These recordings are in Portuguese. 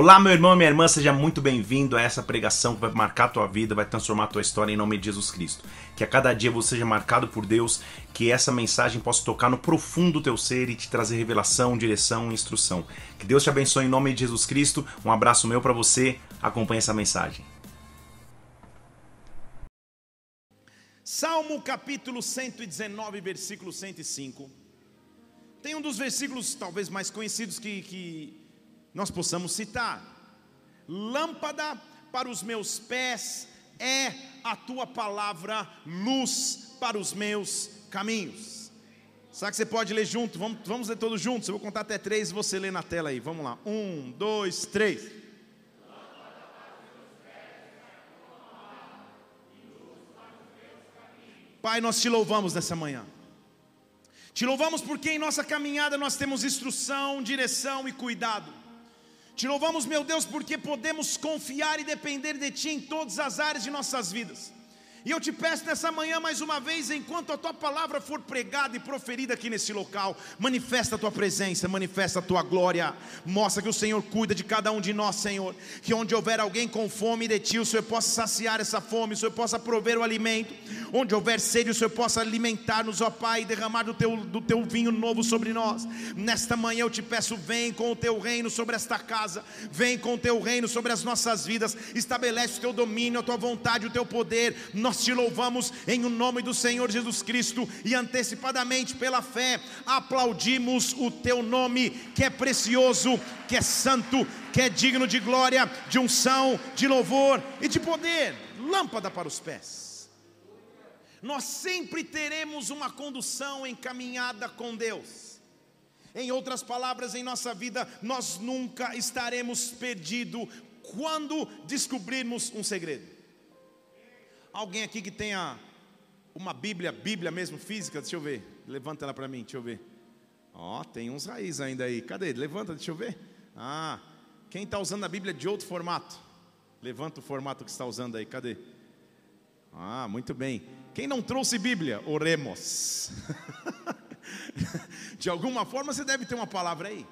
Olá, meu irmão e minha irmã, seja muito bem-vindo a essa pregação que vai marcar a tua vida, vai transformar a tua história em nome de Jesus Cristo. Que a cada dia você seja marcado por Deus, que essa mensagem possa tocar no profundo do teu ser e te trazer revelação, direção e instrução. Que Deus te abençoe em nome de Jesus Cristo. Um abraço meu para você. Acompanhe essa mensagem. Salmo capítulo 119, versículo 105. Tem um dos versículos talvez mais conhecidos que, que nós possamos citar. Lâmpada para os meus pés é a tua palavra, luz para os meus caminhos. Será que você pode ler junto? Vamos, vamos ler todos juntos. Eu vou contar até três e você lê na tela aí. Vamos lá. Um, dois, três. Pai, nós te louvamos nessa manhã. Te louvamos porque em nossa caminhada nós temos instrução, direção e cuidado. Te louvamos, meu Deus, porque podemos confiar e depender de Ti em todas as áreas de nossas vidas. E eu te peço nessa manhã mais uma vez, enquanto a tua palavra for pregada e proferida aqui nesse local, manifesta a tua presença, manifesta a tua glória, mostra que o Senhor cuida de cada um de nós, Senhor. Que onde houver alguém com fome de ti, o Senhor possa saciar essa fome, o Senhor possa prover o alimento. Onde houver sede, o Senhor possa alimentar-nos, ó Pai, e derramar do teu, do teu vinho novo sobre nós. Nesta manhã eu te peço, vem com o teu reino sobre esta casa, vem com o teu reino sobre as nossas vidas, estabelece o teu domínio, a tua vontade, o teu poder. Nós te louvamos em o nome do Senhor Jesus Cristo e antecipadamente pela fé aplaudimos o teu nome, que é precioso, que é santo, que é digno de glória, de unção, de louvor e de poder. Lâmpada para os pés. Nós sempre teremos uma condução encaminhada com Deus. Em outras palavras, em nossa vida, nós nunca estaremos perdidos quando descobrirmos um segredo. Alguém aqui que tenha uma Bíblia, Bíblia mesmo, física? Deixa eu ver. Levanta ela para mim, deixa eu ver. Ó, oh, tem uns raízes ainda aí. Cadê? Levanta, deixa eu ver. Ah, quem está usando a Bíblia de outro formato? Levanta o formato que está usando aí, cadê? Ah, muito bem. Quem não trouxe Bíblia? Oremos. de alguma forma você deve ter uma palavra aí.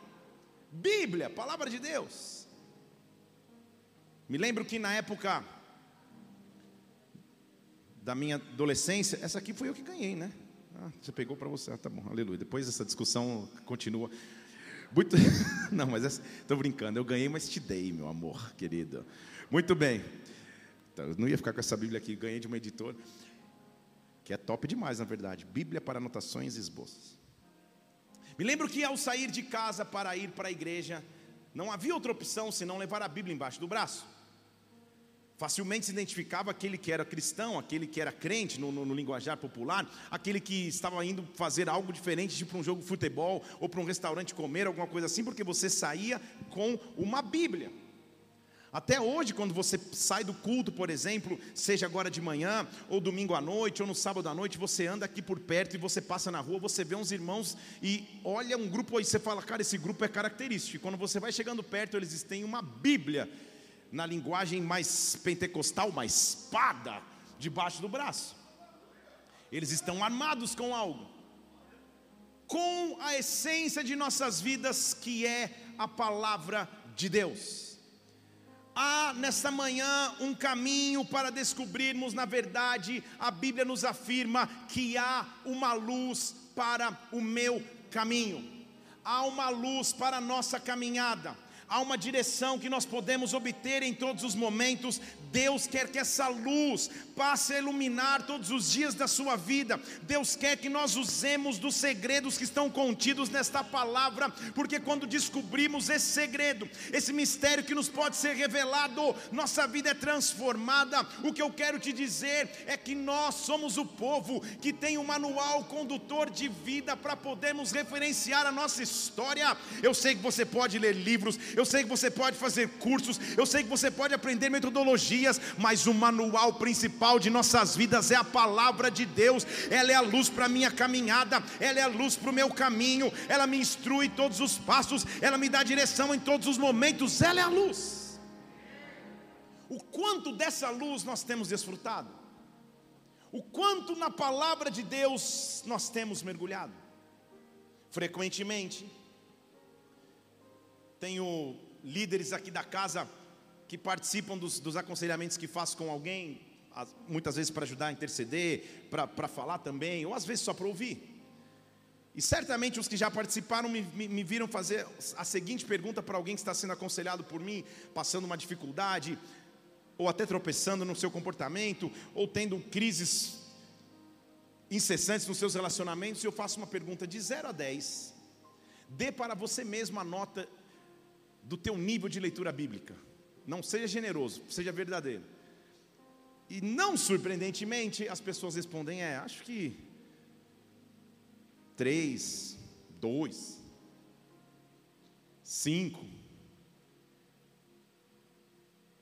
Bíblia, palavra de Deus. Me lembro que na época da minha adolescência, essa aqui foi eu que ganhei, né? Ah, você pegou para você, ah, tá bom, aleluia. Depois essa discussão continua. Muito... Não, mas estou brincando, eu ganhei, mas te dei, meu amor, querido. Muito bem. Então, não ia ficar com essa Bíblia aqui, ganhei de uma editora, que é top demais, na verdade. Bíblia para anotações e esboços. Me lembro que ao sair de casa para ir para a igreja, não havia outra opção senão levar a Bíblia embaixo do braço. Facilmente se identificava aquele que era cristão, aquele que era crente no, no, no, linguajar popular, aquele que estava indo fazer algo diferente, tipo um jogo de futebol ou para um restaurante comer, alguma coisa assim, porque você saía com uma Bíblia. Até hoje, quando você sai do culto, por exemplo, seja agora de manhã, ou domingo à noite, ou no sábado à noite, você anda aqui por perto e você passa na rua, você vê uns irmãos e olha um grupo aí, você fala, cara, esse grupo é característico. E quando você vai chegando perto, eles têm uma Bíblia na linguagem mais pentecostal, uma espada debaixo do braço. Eles estão armados com algo, com a essência de nossas vidas, que é a palavra de Deus. Há nesta manhã um caminho para descobrirmos, na verdade, a Bíblia nos afirma que há uma luz para o meu caminho, há uma luz para a nossa caminhada há uma direção que nós podemos obter em todos os momentos. Deus quer que essa luz passe a iluminar todos os dias da sua vida. Deus quer que nós usemos dos segredos que estão contidos nesta palavra, porque quando descobrimos esse segredo, esse mistério que nos pode ser revelado, nossa vida é transformada. O que eu quero te dizer é que nós somos o povo que tem um manual condutor de vida para podermos referenciar a nossa história. Eu sei que você pode ler livros, eu sei que você pode fazer cursos, eu sei que você pode aprender metodologias, mas o manual principal de nossas vidas é a palavra de Deus, ela é a luz para a minha caminhada, ela é a luz para o meu caminho, ela me instrui todos os passos, ela me dá direção em todos os momentos, ela é a luz. O quanto dessa luz nós temos desfrutado, o quanto na palavra de Deus nós temos mergulhado, frequentemente, tenho líderes aqui da casa que participam dos, dos aconselhamentos que faço com alguém, as- muitas vezes para ajudar a interceder, para falar também, ou às vezes só para ouvir. E certamente os que já participaram me, me- me viram fazer a seguinte pergunta para alguém que está sendo aconselhado por mim, passando uma dificuldade, ou até tropeçando no seu comportamento, ou tendo crises incessantes nos seus relacionamentos, e eu faço uma pergunta de 0 a 10. Dê para você mesmo a nota do teu nível de leitura bíblica. Não seja generoso, seja verdadeiro. E não surpreendentemente, as pessoas respondem: é, acho que três, dois, cinco.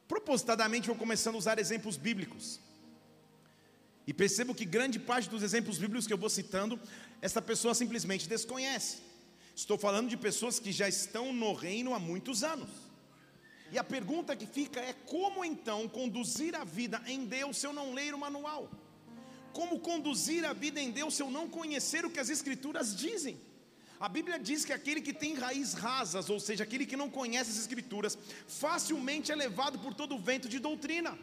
Propositadamente vou começando a usar exemplos bíblicos. E percebo que grande parte dos exemplos bíblicos que eu vou citando, essa pessoa simplesmente desconhece. Estou falando de pessoas que já estão no reino há muitos anos. E a pergunta que fica é: como então conduzir a vida em Deus se eu não ler o manual? Como conduzir a vida em Deus se eu não conhecer o que as Escrituras dizem? A Bíblia diz que aquele que tem raiz rasas, ou seja, aquele que não conhece as Escrituras, facilmente é levado por todo o vento de doutrina.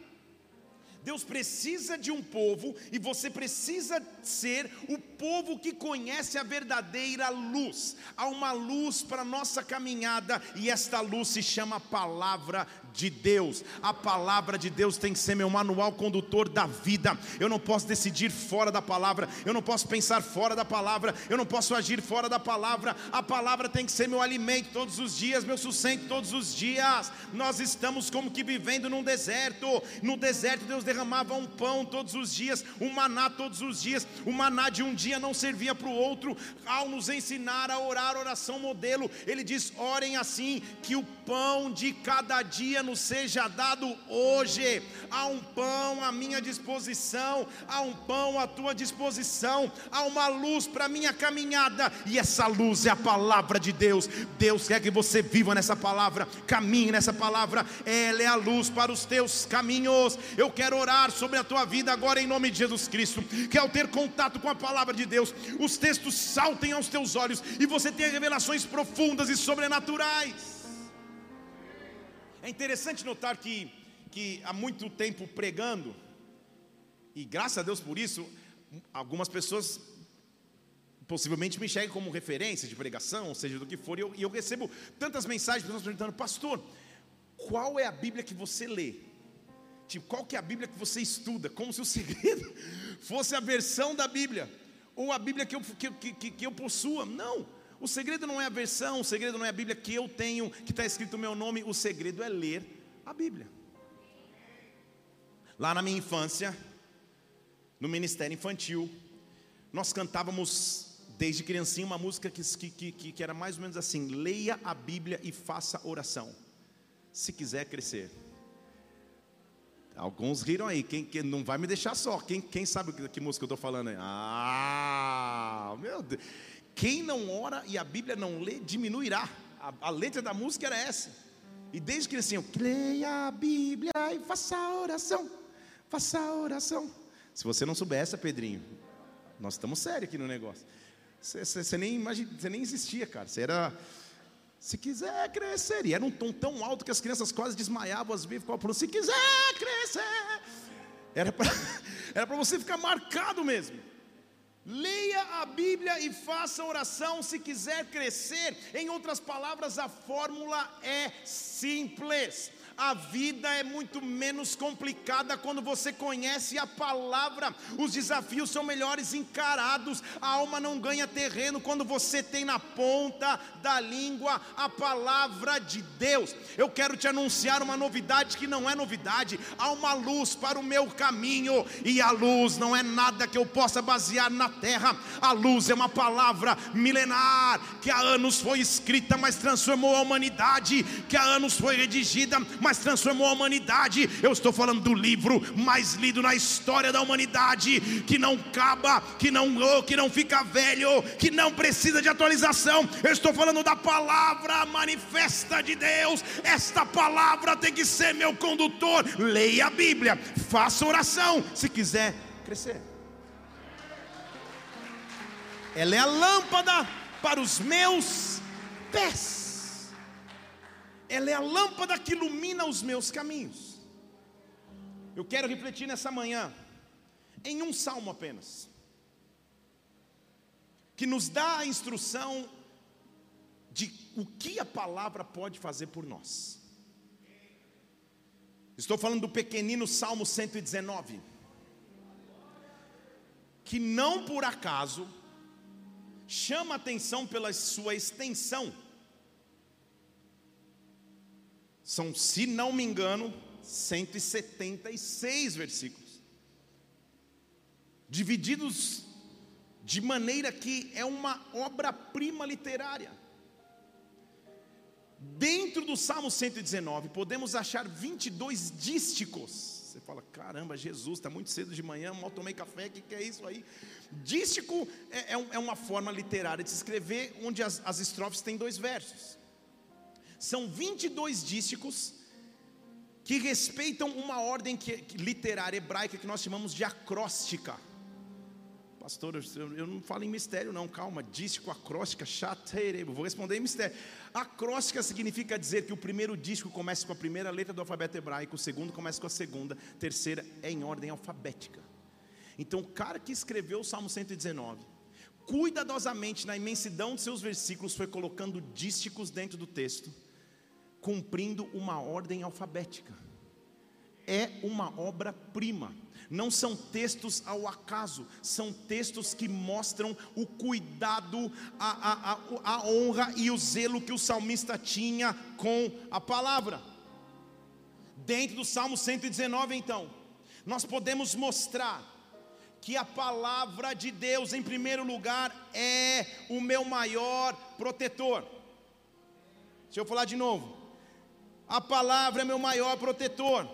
Deus precisa de um povo e você precisa ser o povo que conhece a verdadeira luz. Há uma luz para a nossa caminhada e esta luz se chama Palavra de Deus. A palavra de Deus tem que ser meu manual condutor da vida. Eu não posso decidir fora da palavra, eu não posso pensar fora da palavra, eu não posso agir fora da palavra. A palavra tem que ser meu alimento todos os dias, meu sustento todos os dias. Nós estamos como que vivendo num deserto. No deserto Deus derramava um pão todos os dias, um maná todos os dias. O maná de um dia não servia para o outro. Ao nos ensinar a orar, oração modelo, ele diz: orem assim, que o pão de cada dia nos seja dado hoje. Há um pão à minha disposição, há um pão à tua disposição, há uma luz para minha caminhada, e essa luz é a palavra de Deus. Deus quer que você viva nessa palavra, caminhe nessa palavra, ela é a luz para os teus caminhos. Eu quero orar sobre a tua vida agora em nome de Jesus Cristo, que ao ter contato com a palavra de Deus, os textos saltem aos teus olhos e você tenha revelações profundas e sobrenaturais. É interessante notar que, que há muito tempo pregando, e graças a Deus por isso, algumas pessoas possivelmente me enxergam como referência de pregação, ou seja, do que for, e eu, e eu recebo tantas mensagens de pessoas perguntando, pastor, qual é a Bíblia que você lê? Tipo, qual que é a Bíblia que você estuda? Como se o segredo fosse a versão da Bíblia, ou a Bíblia que eu, que, que, que eu possua. Não, o segredo não é a versão, o segredo não é a Bíblia que eu tenho, que está escrito o meu nome, o segredo é ler a Bíblia. Lá na minha infância, no ministério infantil, nós cantávamos desde criancinha uma música que, que, que, que era mais ou menos assim: leia a Bíblia e faça oração, se quiser crescer. Alguns riram aí, quem, quem não vai me deixar só. Quem, quem sabe que, que música eu estou falando aí? Ah, meu Deus. Quem não ora e a Bíblia não lê, diminuirá. A, a letra da música era essa. E desde que assim, leia a Bíblia e faça a oração. Faça a oração. Se você não souber essa, Pedrinho, nós estamos sérios aqui no negócio. Você, nem imagina, nem existia, cara. Você era. Se quiser crescer. E era um tom tão alto que as crianças quase desmaiavam, as vezes ficavam se quiser crescer. Era para você ficar marcado mesmo. Leia a Bíblia e faça oração se quiser crescer. Em outras palavras, a fórmula é simples. A vida é muito menos complicada quando você conhece a palavra. Os desafios são melhores encarados. A alma não ganha terreno quando você tem na ponta da língua a palavra de Deus. Eu quero te anunciar uma novidade que não é novidade. Há uma luz para o meu caminho, e a luz não é nada que eu possa basear na terra. A luz é uma palavra milenar que há anos foi escrita, mas transformou a humanidade, que há anos foi redigida, mas transformou a humanidade. Eu estou falando do livro mais lido na história da humanidade, que não acaba, que não oh, que não fica velho, que não precisa de atualização. Eu estou falando da palavra manifesta de Deus. Esta palavra tem que ser meu condutor. Leia a Bíblia, faça oração, se quiser crescer. Ela é a lâmpada para os meus pés ela é a lâmpada que ilumina os meus caminhos. Eu quero refletir nessa manhã em um salmo apenas, que nos dá a instrução de o que a palavra pode fazer por nós. Estou falando do pequenino Salmo 119, que não por acaso chama atenção pela sua extensão. São, se não me engano, 176 versículos, divididos de maneira que é uma obra-prima literária. Dentro do Salmo 119, podemos achar 22 dísticos. Você fala, caramba, Jesus, está muito cedo de manhã, mal tomei café, o que, que é isso aí? Dístico é, é, é, uma forma literária de se escrever, onde as, as estrofes têm dois versos. São 22 dísticos que respeitam uma ordem que, que, literária hebraica que nós chamamos de acróstica. Pastor, eu, eu não falo em mistério, não, calma. Dístico, acróstica, chateire. Vou responder em mistério. Acróstica significa dizer que o primeiro dístico começa com a primeira letra do alfabeto hebraico, o segundo começa com a segunda, terceira é em ordem alfabética. Então, o cara que escreveu o Salmo 119, cuidadosamente, na imensidão de seus versículos, foi colocando dísticos dentro do texto, cumprindo uma ordem alfabética. É uma obra-prima não são textos ao acaso, são textos que mostram o cuidado, a, a, a, honra e o zelo que o salmista tinha com a palavra. Dentro do Salmo 119, então, nós podemos mostrar que a palavra de Deus, em primeiro lugar, é o meu maior protetor. Deixa eu falar de novo. A palavra é meu maior protetor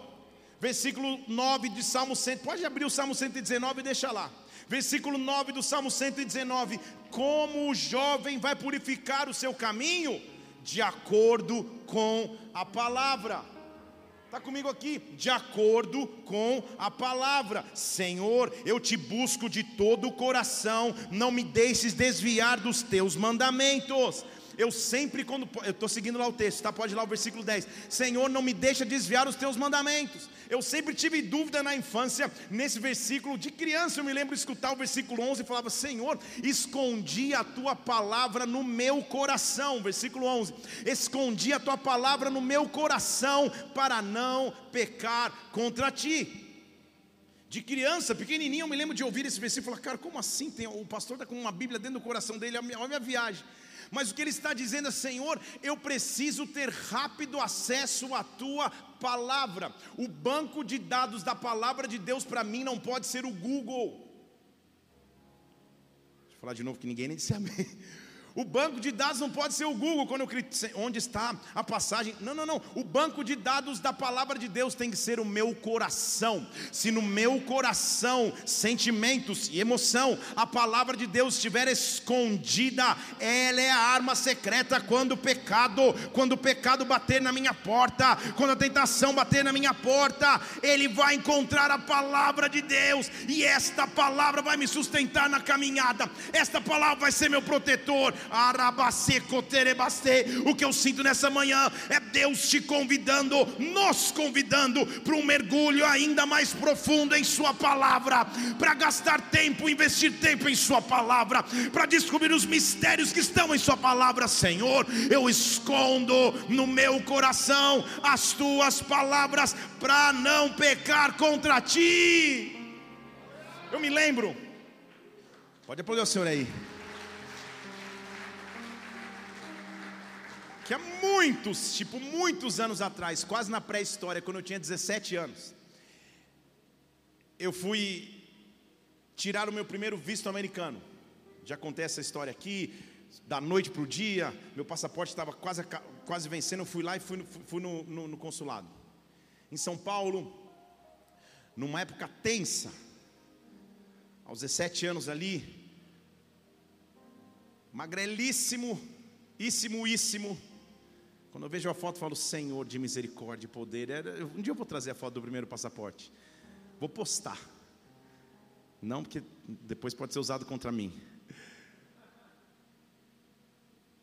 versículo 9 de Salmo 100. Pode abrir o Salmo 119 e deixa lá. Versículo 9 do Salmo 119: Como o jovem vai purificar o seu caminho? De acordo com a palavra. Está comigo aqui? De acordo com a palavra. Senhor, eu te busco de todo o coração, não me deixes desviar dos teus mandamentos. Eu sempre, quando. Eu estou seguindo lá o texto, tá? Pode ir lá o versículo 10. Senhor, não me deixa desviar os teus mandamentos. Eu sempre tive dúvida na infância, nesse versículo. De criança, eu me lembro de escutar o versículo 11 e falava: Senhor, escondi a tua palavra no meu coração. Versículo 11: Escondi a tua palavra no meu coração para não pecar contra ti. De criança, pequenininho, eu me lembro de ouvir esse versículo e falar, cara, como assim? Tem, o pastor está com uma Bíblia dentro do coração dele, olha a minha viagem. Mas o que ele está dizendo é: Senhor, eu preciso ter rápido acesso à tua palavra. O banco de dados da palavra de Deus para mim não pode ser o Google. Deixa eu falar de novo que ninguém nem disse amém. O banco de dados não pode ser o Google, quando eu onde está a passagem. Não, não, não. O banco de dados da palavra de Deus tem que ser o meu coração. Se no meu coração, sentimentos e emoção, a palavra de Deus estiver escondida, ela é a arma secreta quando o pecado, quando o pecado bater na minha porta, quando a tentação bater na minha porta, ele vai encontrar a palavra de Deus e esta palavra vai me sustentar na caminhada. Esta palavra vai ser meu protetor o que eu sinto nessa manhã é Deus te convidando, nos convidando para um mergulho ainda mais profundo em Sua palavra, para gastar tempo, investir tempo em Sua palavra, para descobrir os mistérios que estão em Sua palavra, Senhor. Eu escondo no meu coração as Tuas palavras para não pecar contra Ti. Eu me lembro. Pode aplaudir o Senhor aí. Que há muitos, tipo muitos anos atrás, quase na pré-história, quando eu tinha 17 anos, eu fui tirar o meu primeiro visto americano. Já contei essa história aqui, da noite para o dia, meu passaporte estava quase, quase vencendo, eu fui lá e fui, fui no, no, no consulado. Em São Paulo, numa época tensa, aos 17 anos ali, magrelíssimo, íssimo, íssimo, quando eu vejo a foto, eu falo, Senhor de misericórdia e poder. Um dia eu vou trazer a foto do primeiro passaporte. Vou postar. Não, porque depois pode ser usado contra mim.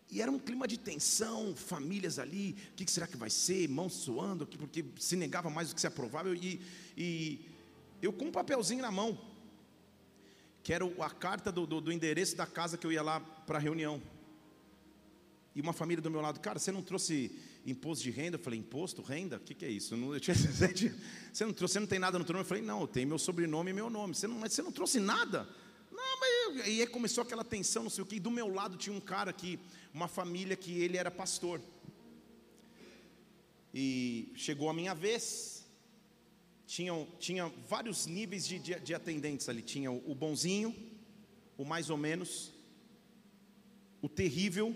E era um clima de tensão, famílias ali, o que será que vai ser? Mãos suando, porque se negava mais do que se aprovava. E, e eu com um papelzinho na mão, que era a carta do, do, do endereço da casa que eu ia lá para a reunião. E uma família do meu lado, cara, você não trouxe imposto de renda? Eu falei, imposto, renda? O que, que é isso? Eu, eu tinha, você não trouxe, você não tem nada no teu nome? Eu falei, não, eu tenho meu sobrenome e meu nome. Você não, mas você não trouxe nada? Não, mas e aí começou aquela tensão, não sei o que. E do meu lado tinha um cara que, uma família que ele era pastor. E chegou a minha vez. Tinha, tinha vários níveis de, de, de atendentes ali. Tinha o, o bonzinho, o mais ou menos, o terrível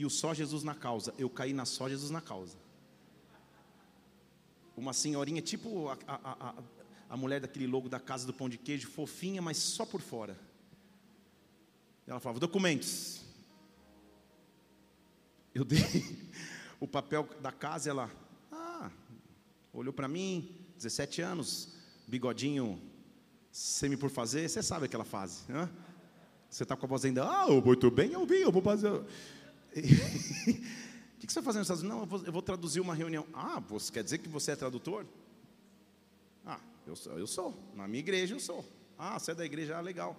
e o só Jesus na causa. Eu caí na só Jesus na causa. Uma senhorinha, tipo a, a, a, a mulher daquele logo da casa do pão de queijo, fofinha, mas só por fora. Ela falava: documentos. Eu dei o papel da casa, ela, ah, olhou para mim, 17 anos, bigodinho semi por fazer, você sabe aquela fase, né? Você está com a voz ainda, ah, muito bem, eu vi, eu vou fazer. O que, você está fazendo nos Estados Unidos? Não, eu vou, eu vou, traduzir uma reunião. Ah, você quer dizer que você é tradutor? Ah, eu sou, eu sou. Na minha igreja eu sou. Ah, você é da igreja, ah, legal.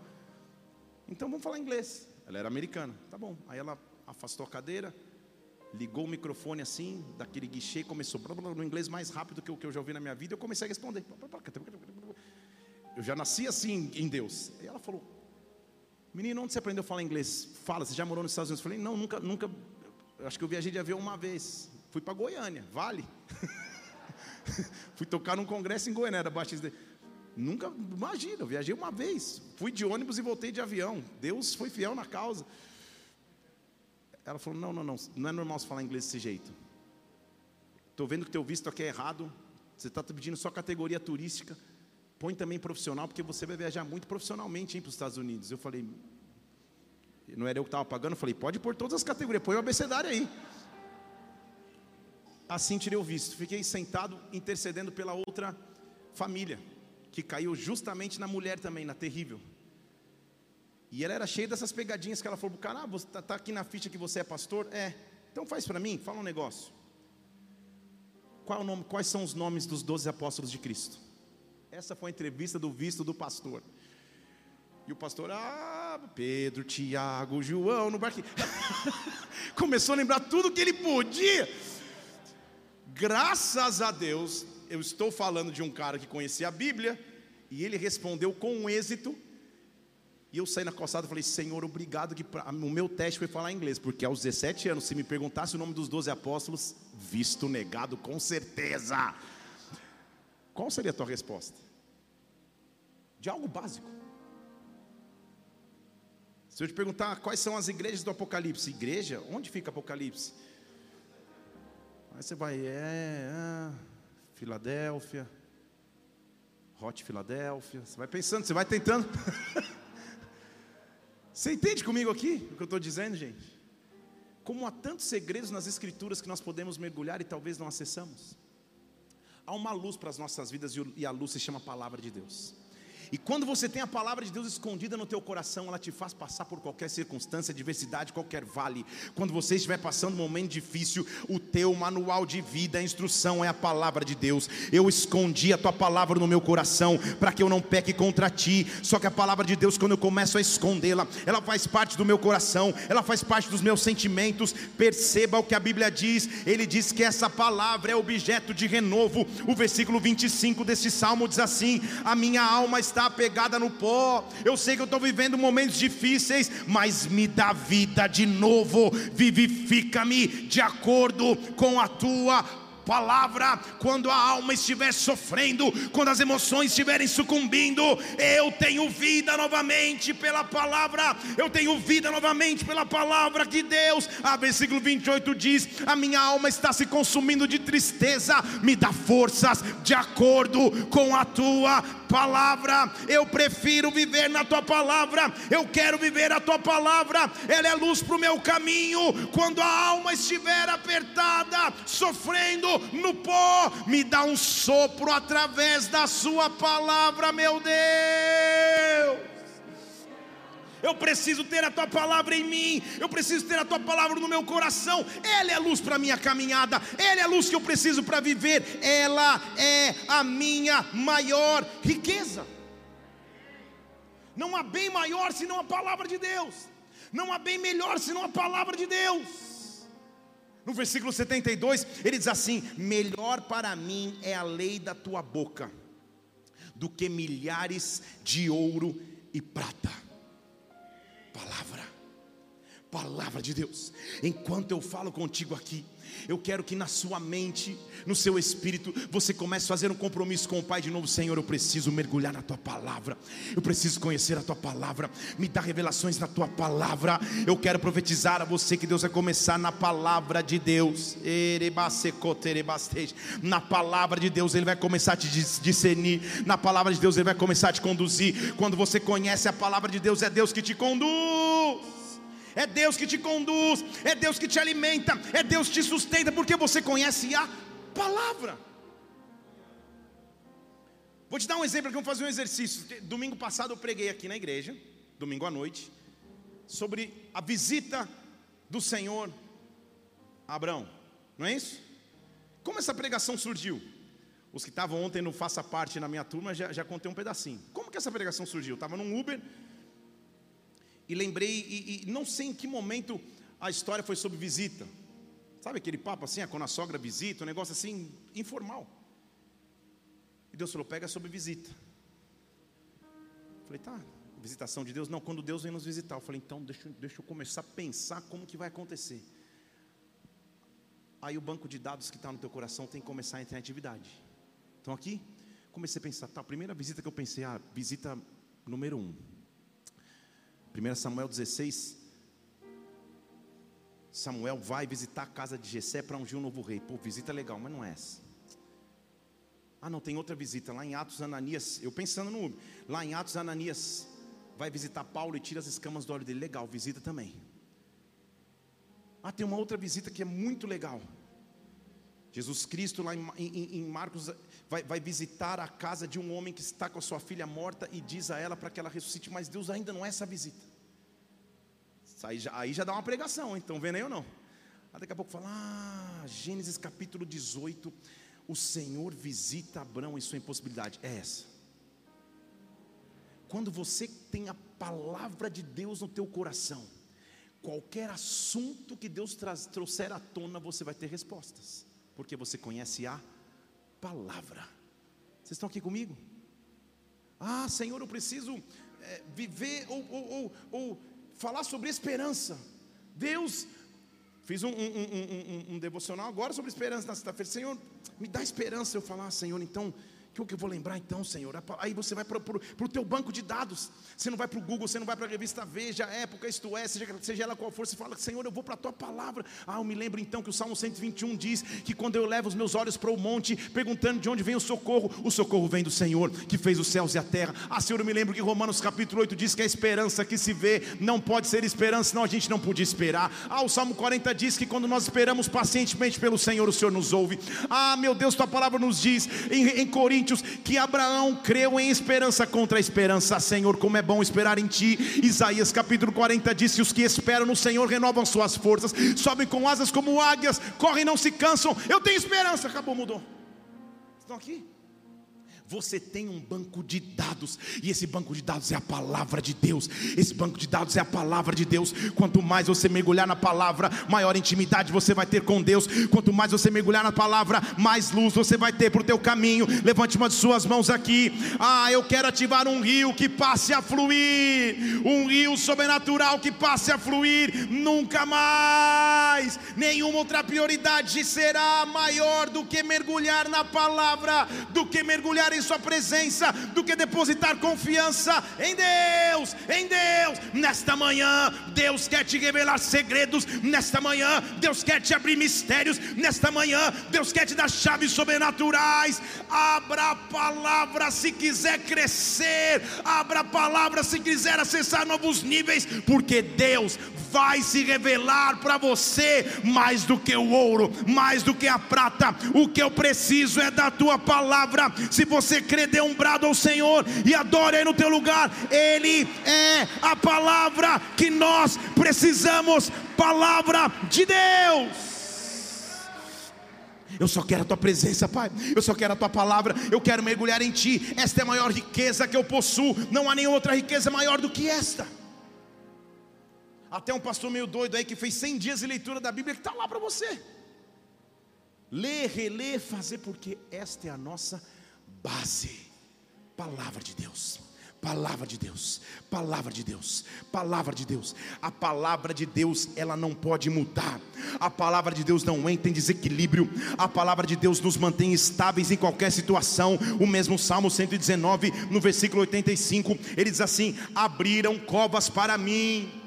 Então vamos falar inglês. Ela era americana. Tá bom. Aí ela afastou a cadeira, ligou o microfone assim, daquele guichê, começou no inglês mais rápido que o que eu já ouvi na minha vida. Eu comecei a responder. Eu já nasci assim em Deus. E ela falou: Menino, onde você aprendeu a falar inglês? Fala, você já morou nos Estados Unidos? Eu falei: Não, nunca, nunca. Acho que eu viajei de avião uma vez. Fui para Goiânia, vale. Fui tocar num congresso em Goiânia, era Batista. Nunca, imagina, eu viajei uma vez. Fui de ônibus e voltei de avião. Deus foi fiel na causa. Ela falou: Não, não, não, não é normal você falar inglês desse jeito. Estou vendo que teu visto aqui é errado. Você está pedindo só categoria turística. Põe também profissional, porque você vai viajar muito profissionalmente para os Estados Unidos. Eu falei, não era eu que estava pagando, eu falei, pode pôr todas as categorias, põe o abecedário aí. Assim tirei o visto. Fiquei sentado intercedendo pela outra família, que caiu justamente na mulher também, na terrível. E ela era cheia dessas pegadinhas que ela falou para o cara: ah, você está tá aqui na ficha que você é pastor? É. Então faz para mim, fala um negócio. Qual o nome, quais são os nomes dos doze apóstolos de Cristo? Essa foi a entrevista do visto do pastor. E o pastor, ah, Pedro, Tiago, João, no barquinho. Começou a lembrar tudo que ele podia. Graças a Deus, eu estou falando de um cara que conhecia a Bíblia, e ele respondeu com êxito. E eu saí na calçada e falei: Senhor, obrigado que pra, o meu teste foi falar inglês, porque aos 17 anos, se me perguntasse o nome dos 12 apóstolos, visto negado com certeza. Qual seria a tua resposta? De algo básico. Se eu te perguntar quais são as igrejas do Apocalipse, igreja, onde fica Apocalipse? Aí você vai, é, é Filadélfia, Hot Filadélfia. Você vai pensando, você vai tentando. você entende comigo aqui o que eu estou dizendo, gente? Como há tantos segredos nas Escrituras que nós podemos mergulhar e talvez não acessamos. Há uma luz para as nossas vidas e a luz se chama Palavra de Deus. E quando você tem a palavra de Deus escondida no teu coração, ela te faz passar por qualquer circunstância, adversidade, qualquer vale. Quando você estiver passando um momento difícil, o teu manual de vida, a instrução é a palavra de Deus. Eu escondi a tua palavra no meu coração para que eu não peque contra ti. Só que a palavra de Deus, quando eu começo a escondê-la, ela faz parte do meu coração, ela faz parte dos meus sentimentos. Perceba o que a Bíblia diz. Ele diz que essa palavra é objeto de renovo. O versículo 25 desse salmo diz assim: A minha alma está está apegada no pó. Eu sei que eu estou vivendo momentos difíceis, mas me dá vida de novo, vivifica-me de acordo com a tua palavra, quando a alma estiver sofrendo, quando as emoções estiverem sucumbindo, eu tenho vida novamente pela palavra, eu tenho vida novamente pela palavra de Deus. A versículo 28 diz: A minha alma está se consumindo de tristeza, me dá forças de acordo com a tua palavra. Eu prefiro viver na tua palavra, eu quero viver a tua palavra, ela é luz para o meu caminho. Quando a alma estiver apertada, sofrendo, no pó, me dá um sopro através da Sua palavra, meu Deus. Eu preciso ter a tua palavra em mim. Eu preciso ter a tua palavra no meu coração. Ela é a luz para a minha caminhada. Ela é a luz que eu preciso para viver. Ela é a minha maior riqueza. Não há bem maior senão a palavra de Deus. Não há bem melhor senão a palavra de Deus. No versículo 72, ele diz assim: Melhor para mim é a lei da tua boca do que milhares de ouro e prata. Palavra, palavra de Deus. Enquanto eu falo contigo aqui, eu quero que na sua mente, no seu espírito, você comece a fazer um compromisso com o Pai de novo. Senhor, eu preciso mergulhar na tua palavra. Eu preciso conhecer a tua palavra. Me dá revelações na tua palavra. Eu quero profetizar a você que Deus vai começar na palavra de Deus. Na palavra de Deus, Ele vai começar a te discernir. Na palavra de Deus, Ele vai começar a te conduzir. Quando você conhece a palavra de Deus, é Deus que te conduz é Deus que te conduz, é Deus que te alimenta, é Deus que te sustenta, porque você conhece a palavra. Vou te dar um exemplo aqui, vamos fazer um exercício. Domingo passado eu preguei aqui na igreja, domingo à noite, sobre a visita do Senhor a Abraão, não é isso? Como essa pregação surgiu? Os que estavam ontem no Faça Parte na minha turma já, já contei um pedacinho. Como que essa pregação surgiu? Eu estava num Uber, e lembrei, e, e, não sei em que momento a história foi sobre visita. Sabe aquele papo assim, ah, quando a sogra visita, um negócio assim, informal. E Deus falou: pega sobre visita. Falei, tá, visitação de Deus? Não, quando Deus vem nos visitar. Eu falei, então deixa, deixa eu começar a pensar como que vai acontecer. Aí o banco de dados que está no teu coração tem que começar a entrar em atividade. Então aqui, comecei a pensar, tá, a primeira visita que eu pensei, ah, visita número um. 1 Samuel 16, Samuel vai visitar a casa de Jessé para ungir um novo rei. Pô, visita legal, mas não é essa. Ah, não, tem outra visita. Lá em Atos, Ananias, eu pensando no lá em Atos, Ananias vai visitar Paulo e tira as escamas do olho dele. Legal, visita também. Ah, tem uma outra visita que é muito legal. Jesus Cristo, lá em, em, em Marcos, vai, vai, visitar a casa de um homem que está com a sua filha morta e diz a ela para que ela ressuscite, mas Deus ainda não é essa visita. Aí já, aí já dá uma pregação, então vendo aí ou não? Aí daqui a pouco fala, ah, Gênesis capítulo 18, o Senhor visita Abraão e sua impossibilidade. É essa. Quando você tem a palavra de Deus no teu coração, qualquer assunto que Deus trouxer à tona, você vai ter respostas porque você conhece a palavra. Vocês estão aqui comigo? Ah, Senhor, eu preciso é, viver ou, ou, ou, ou, falar sobre esperança. Deus, fiz um, um, um, um devocional agora sobre esperança na sexta-feira. Senhor, me dá esperança. Eu falar, Senhor, então o que eu vou lembrar então, Senhor? Aí você vai para o teu banco de dados. Você não vai para o Google, você não vai para a revista Veja, Época, Isto É, seja, seja ela qual for. Você fala, Senhor, eu vou para a tua palavra. Ah, eu me lembro então que o Salmo 121 diz que quando eu levo os meus olhos para o monte, perguntando de onde vem o socorro, o socorro vem do Senhor, que fez os céus e a terra. Ah, Senhor, eu me lembro que Romanos capítulo 8 diz que a esperança que se vê não pode ser esperança, senão a gente não podia esperar. Ah, o Salmo 40 diz que quando nós esperamos pacientemente pelo Senhor, o Senhor nos ouve. Ah, meu Deus, tua palavra nos diz em, em Coríntios que Abraão Abraão creu em esperança contra a esperança. Senhor, como é bom esperar em ti. Isaías capítulo 40 disse: Os que esperam no Senhor renovam suas forças, sobem com asas como águias, correm e não se cansam. Eu tenho esperança. Acabou, mudou. Estão aqui? Você tem um banco de dados, e esse banco de dados é a palavra de Deus. Esse banco de dados é a palavra de Deus. Quanto mais você mergulhar na palavra, maior intimidade você vai ter com Deus. Quanto mais você mergulhar na palavra, mais luz você vai ter para o teu caminho. Levante uma de suas mãos aqui. Ah, eu quero ativar um rio que passe a fluir, um rio sobrenatural que passe a fluir. Nunca mais, nenhuma outra prioridade será maior do que mergulhar na palavra, do que mergulhar em em Sua presença do que depositar confiança em Deus, em Deus. Nesta manhã, Deus quer te revelar segredos. Nesta manhã, Deus quer te abrir mistérios. Nesta manhã, Deus quer te dar chaves sobrenaturais. Abra a palavra se quiser crescer, abra a palavra se quiser acessar novos níveis, porque Deus vai se revelar para você mais do que o ouro, mais do que a prata. O que eu preciso é da tua palavra. Se você crê, dê um brado ao Senhor e adore aí no teu lugar. Ele é a palavra que nós precisamos palavra de Deus. Eu só quero a tua presença, Pai. Eu só quero a tua palavra. Eu quero mergulhar em ti. Esta é a maior riqueza que eu possuo. Não há nenhuma outra riqueza maior do que esta. Até um pastor meio doido aí que fez 100 dias de leitura da Bíblia que está lá para você. Ler, reler, fazer, porque esta é a nossa base. Palavra de Deus. Palavra de Deus, palavra de Deus, palavra de Deus. A palavra de Deus, ela não pode mudar. A palavra de Deus não entra em desequilíbrio. A palavra de Deus nos mantém estáveis em qualquer situação. O mesmo Salmo 119, no versículo 85, ele diz assim: Abriram covas para mim.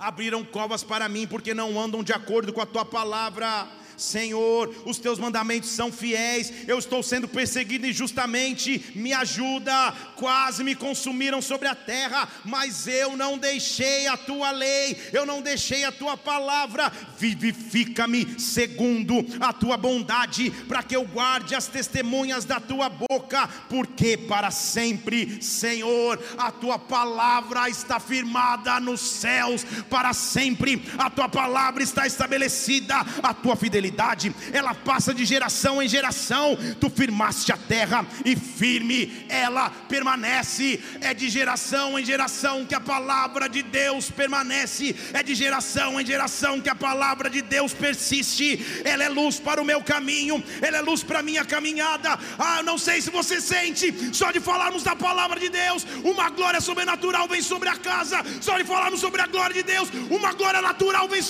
Abriram covas para mim, porque não andam de acordo com a tua palavra Senhor, os teus mandamentos são fiéis, eu estou sendo perseguido injustamente, me ajuda. Quase me consumiram sobre a terra, mas eu não deixei a tua lei, eu não deixei a tua palavra. Vivifica-me segundo a tua bondade, para que eu guarde as testemunhas da tua boca, porque para sempre, Senhor, a tua palavra está firmada nos céus, para sempre a tua palavra está estabelecida, a tua fidelidade fidelidade, ela passa de geração em geração. Tu firmaste a terra e firme ela permanece. É de geração em geração que a palavra de Deus permanece. É de geração em geração que a palavra de Deus persiste. Ela é luz para o meu caminho, ela é luz para a minha caminhada. Ah, não sei se você sente, só de falarmos da palavra de Deus, uma glória sobrenatural vem sobre a casa. Só de falarmos sobre a glória de Deus, uma glória natural vem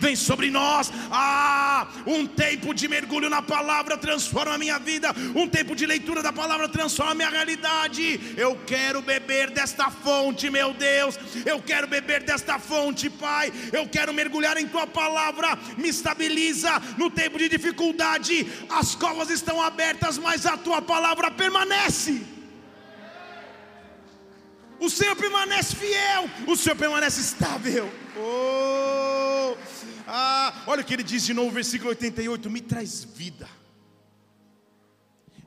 vem sobre nós. Ah, um tempo de mergulho na palavra transforma a minha vida, um tempo de leitura da palavra transforma a minha realidade. Eu quero beber desta fonte, meu Deus. Eu quero beber desta fonte, Pai. Eu quero mergulhar em tua palavra. Me estabiliza no tempo de dificuldade. As covas estão abertas, mas a tua palavra permanece. O Senhor permanece fiel, o Senhor permanece estável. Oh! Ah, olha o que ele diz de novo, versículo 88: Me traz vida,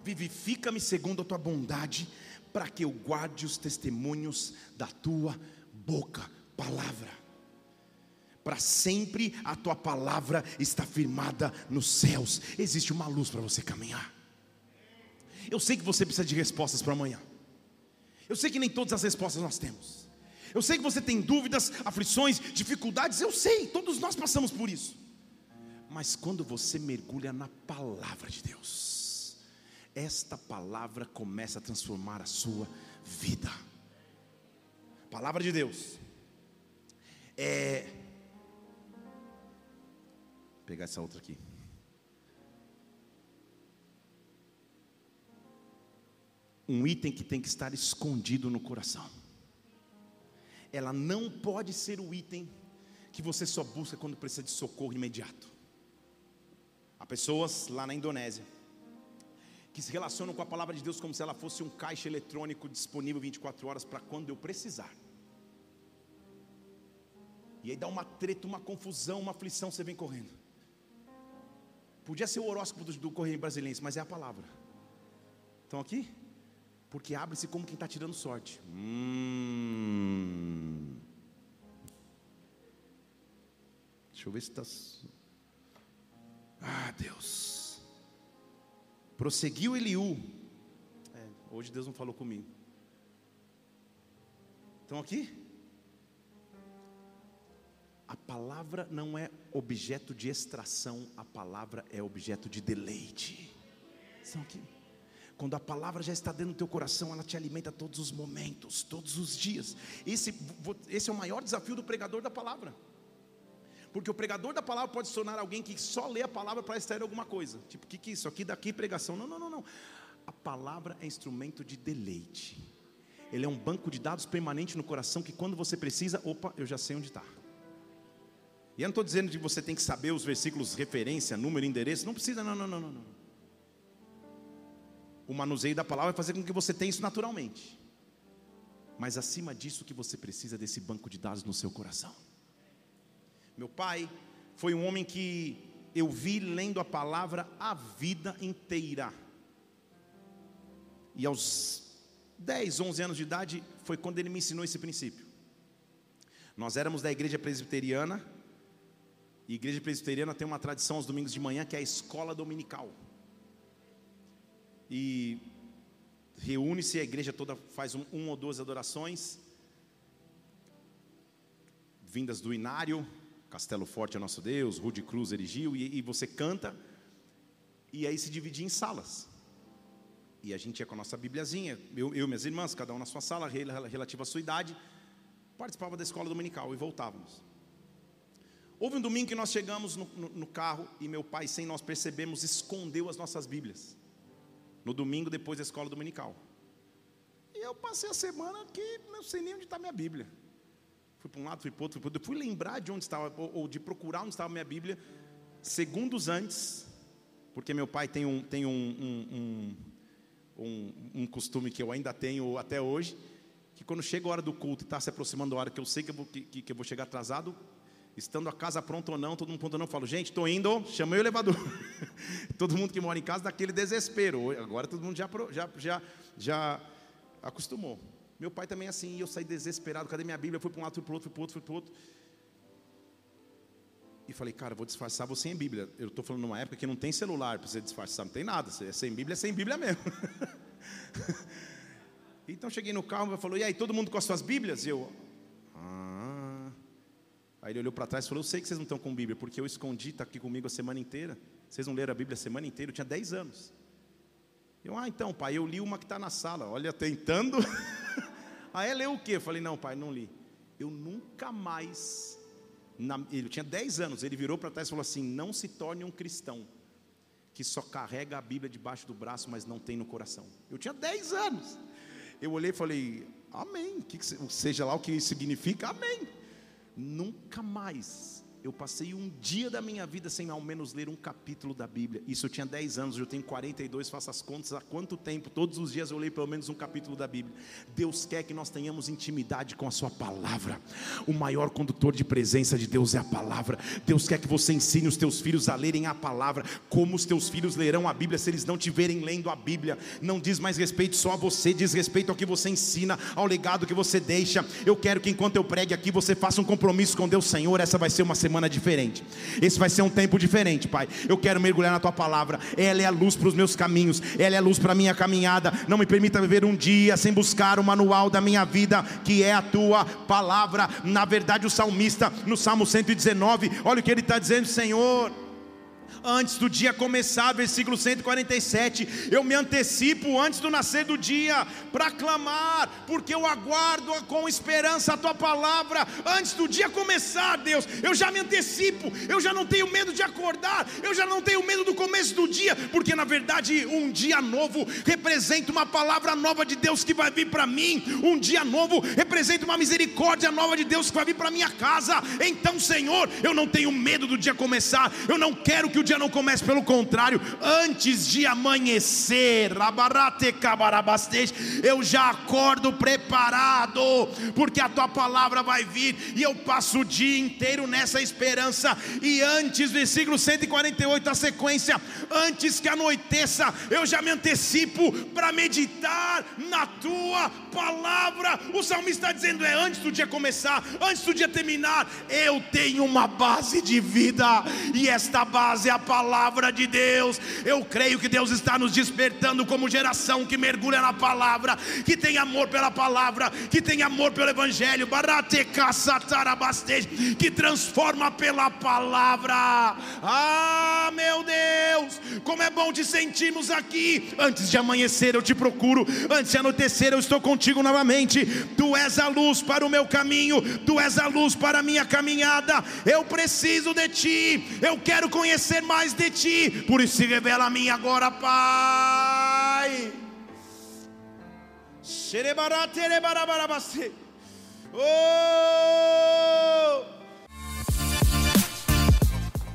vivifica-me segundo a tua bondade, para que eu guarde os testemunhos da tua boca, palavra. Para sempre a tua palavra está firmada nos céus. Existe uma luz para você caminhar. Eu sei que você precisa de respostas para amanhã. Eu sei que nem todas as respostas nós temos. Eu sei que você tem dúvidas, aflições, dificuldades, eu sei, todos nós passamos por isso. Mas quando você mergulha na palavra de Deus, esta palavra começa a transformar a sua vida. Palavra de Deus é Vou pegar essa outra aqui. Um item que tem que estar escondido no coração ela não pode ser o item que você só busca quando precisa de socorro imediato. Há pessoas lá na Indonésia que se relacionam com a palavra de Deus como se ela fosse um caixa eletrônico disponível 24 horas para quando eu precisar. E aí dá uma treta, uma confusão, uma aflição, você vem correndo. Podia ser o horóscopo do, do Correio Brasileiro, mas é a palavra. Estão aqui? Porque abre-se como quem está tirando sorte. Hum. Deixa eu ver se está. Ah, Deus. Prosseguiu Eliú. É, hoje Deus não falou comigo. Estão aqui? A palavra não é objeto de extração, a palavra é objeto de deleite. Estão aqui? Quando a palavra já está dentro do teu coração, ela te alimenta todos os momentos, todos os dias. Esse, esse é o maior desafio do pregador da palavra. Porque o pregador da palavra pode se tornar alguém que só lê a palavra para extrair alguma coisa. Tipo, o que, que é isso? Aqui daqui pregação. Não, não, não, não. A palavra é instrumento de deleite. Ele é um banco de dados permanente no coração que quando você precisa, opa, eu já sei onde está. E eu não estou dizendo que você tem que saber os versículos, referência, número, endereço. Não precisa, não, não, não, não. não. O manuseio da palavra vai fazer com que você tenha isso naturalmente. Mas acima disso, o que você precisa é desse banco de dados no seu coração. Meu pai foi um homem que eu vi lendo a palavra a vida inteira. E aos 10, 11 anos de idade foi quando ele me ensinou esse princípio. Nós éramos da igreja presbiteriana, e igreja presbiteriana tem uma tradição aos domingos de manhã que é a escola dominical. E reúne-se, a igreja toda faz um, um ou duas adorações, vindas do Inário, Castelo Forte é nosso Deus, Rude Cruz erigiu, e, e você canta, e aí se dividia em salas. E a gente ia com a nossa Bibliazinha, eu, e minhas irmãs, cada um na sua sala, relativa à sua idade, participava da escola dominical e voltávamos. Houve um domingo que nós chegamos no, no, no carro e meu pai, sem nós percebemos, escondeu as nossas Bíblias. No domingo depois da escola dominical. E eu passei a semana que não sei nem onde está minha Bíblia. Fui para um lado, fui para outro, fui para outro. Fui lembrar de onde estava, ou, ou de procurar onde estava minha Bíblia, segundos antes, porque meu pai tem um, tem um, um, um, um costume que eu ainda tenho até hoje, que quando chega a hora do culto e está se aproximando a hora que eu sei que eu vou, que, que eu vou chegar atrasado, estando a casa pronta ou não, todo mundo pronto ou não, eu falo, gente, estou indo, chamei o elevador. todo mundo que mora em casa daquele desespero. Agora todo mundo já, já, já, já acostumou. Meu pai também é assim, eu saí desesperado. Cadê minha Bíblia? Fui para um lado, fui para o outro, fui para o outro, fui para o outro. E falei, cara, vou disfarçar, vou sem Bíblia. Eu estou falando numa época que não tem celular para você disfarçar, não tem nada. É sem Bíblia, é sem Bíblia mesmo. então cheguei no carro e falou, e aí, todo mundo com as suas Bíblias? E eu, ah. Aí ele olhou para trás e falou, eu sei que vocês não estão com Bíblia, porque eu escondi, está aqui comigo a semana inteira. Vocês não leram a Bíblia a semana inteira, eu tinha 10 anos. Eu, ah, então, pai, eu li uma que está na sala. Olha, tentando. Aí ela leu o quê? Eu falei, não, pai, não li. Eu nunca mais. Na, ele tinha 10 anos, ele virou para trás e falou assim: não se torne um cristão que só carrega a Bíblia debaixo do braço, mas não tem no coração. Eu tinha 10 anos. Eu olhei e falei, amém. Que que, seja lá o que isso significa, amém. Nunca mais eu passei um dia da minha vida sem ao menos ler um capítulo da Bíblia. Isso eu tinha 10 anos, eu tenho 42, faço as contas há quanto tempo, todos os dias eu leio pelo menos um capítulo da Bíblia. Deus quer que nós tenhamos intimidade com a Sua palavra. O maior condutor de presença de Deus é a palavra. Deus quer que você ensine os teus filhos a lerem a palavra. Como os teus filhos lerão a Bíblia se eles não tiverem lendo a Bíblia? Não diz mais respeito só a você, diz respeito ao que você ensina, ao legado que você deixa. Eu quero que enquanto eu pregue aqui, você faça um compromisso com Deus, Senhor. Essa vai ser uma semana semana diferente. Esse vai ser um tempo diferente, Pai. Eu quero mergulhar na tua palavra. Ela é a luz para os meus caminhos, ela é a luz para a minha caminhada. Não me permita viver um dia sem buscar o manual da minha vida, que é a tua palavra. Na verdade, o salmista, no Salmo 119, olha o que ele está dizendo, Senhor antes do dia começar, versículo 147. Eu me antecipo antes do nascer do dia para clamar, porque eu aguardo com esperança a tua palavra. Antes do dia começar, Deus, eu já me antecipo, eu já não tenho medo de acordar, eu já não tenho medo do começo do dia, porque na verdade um dia novo representa uma palavra nova de Deus que vai vir para mim. Um dia novo representa uma misericórdia nova de Deus que vai vir para minha casa. Então, Senhor, eu não tenho medo do dia começar. Eu não quero que o dia não comece, pelo contrário, antes de amanhecer, eu já acordo preparado, porque a tua palavra vai vir e eu passo o dia inteiro nessa esperança. E antes, versículo 148, a sequência, antes que anoiteça, eu já me antecipo para meditar na tua palavra. O salmista está dizendo: é antes do dia começar, antes do dia terminar, eu tenho uma base de vida, e esta base é a palavra de Deus. Eu creio que Deus está nos despertando como geração que mergulha na palavra, que tem amor pela palavra, que tem amor pelo Evangelho, que transforma pela palavra. Ah, meu Deus, como é bom te sentirmos aqui. Antes de amanhecer eu te procuro, antes de anoitecer eu estou contigo novamente. Tu és a luz para o meu caminho, tu és a luz para a minha caminhada. Eu preciso de ti, eu quero conhecer mais mais de ti. Por isso se revela a mim agora, Pai. Oh!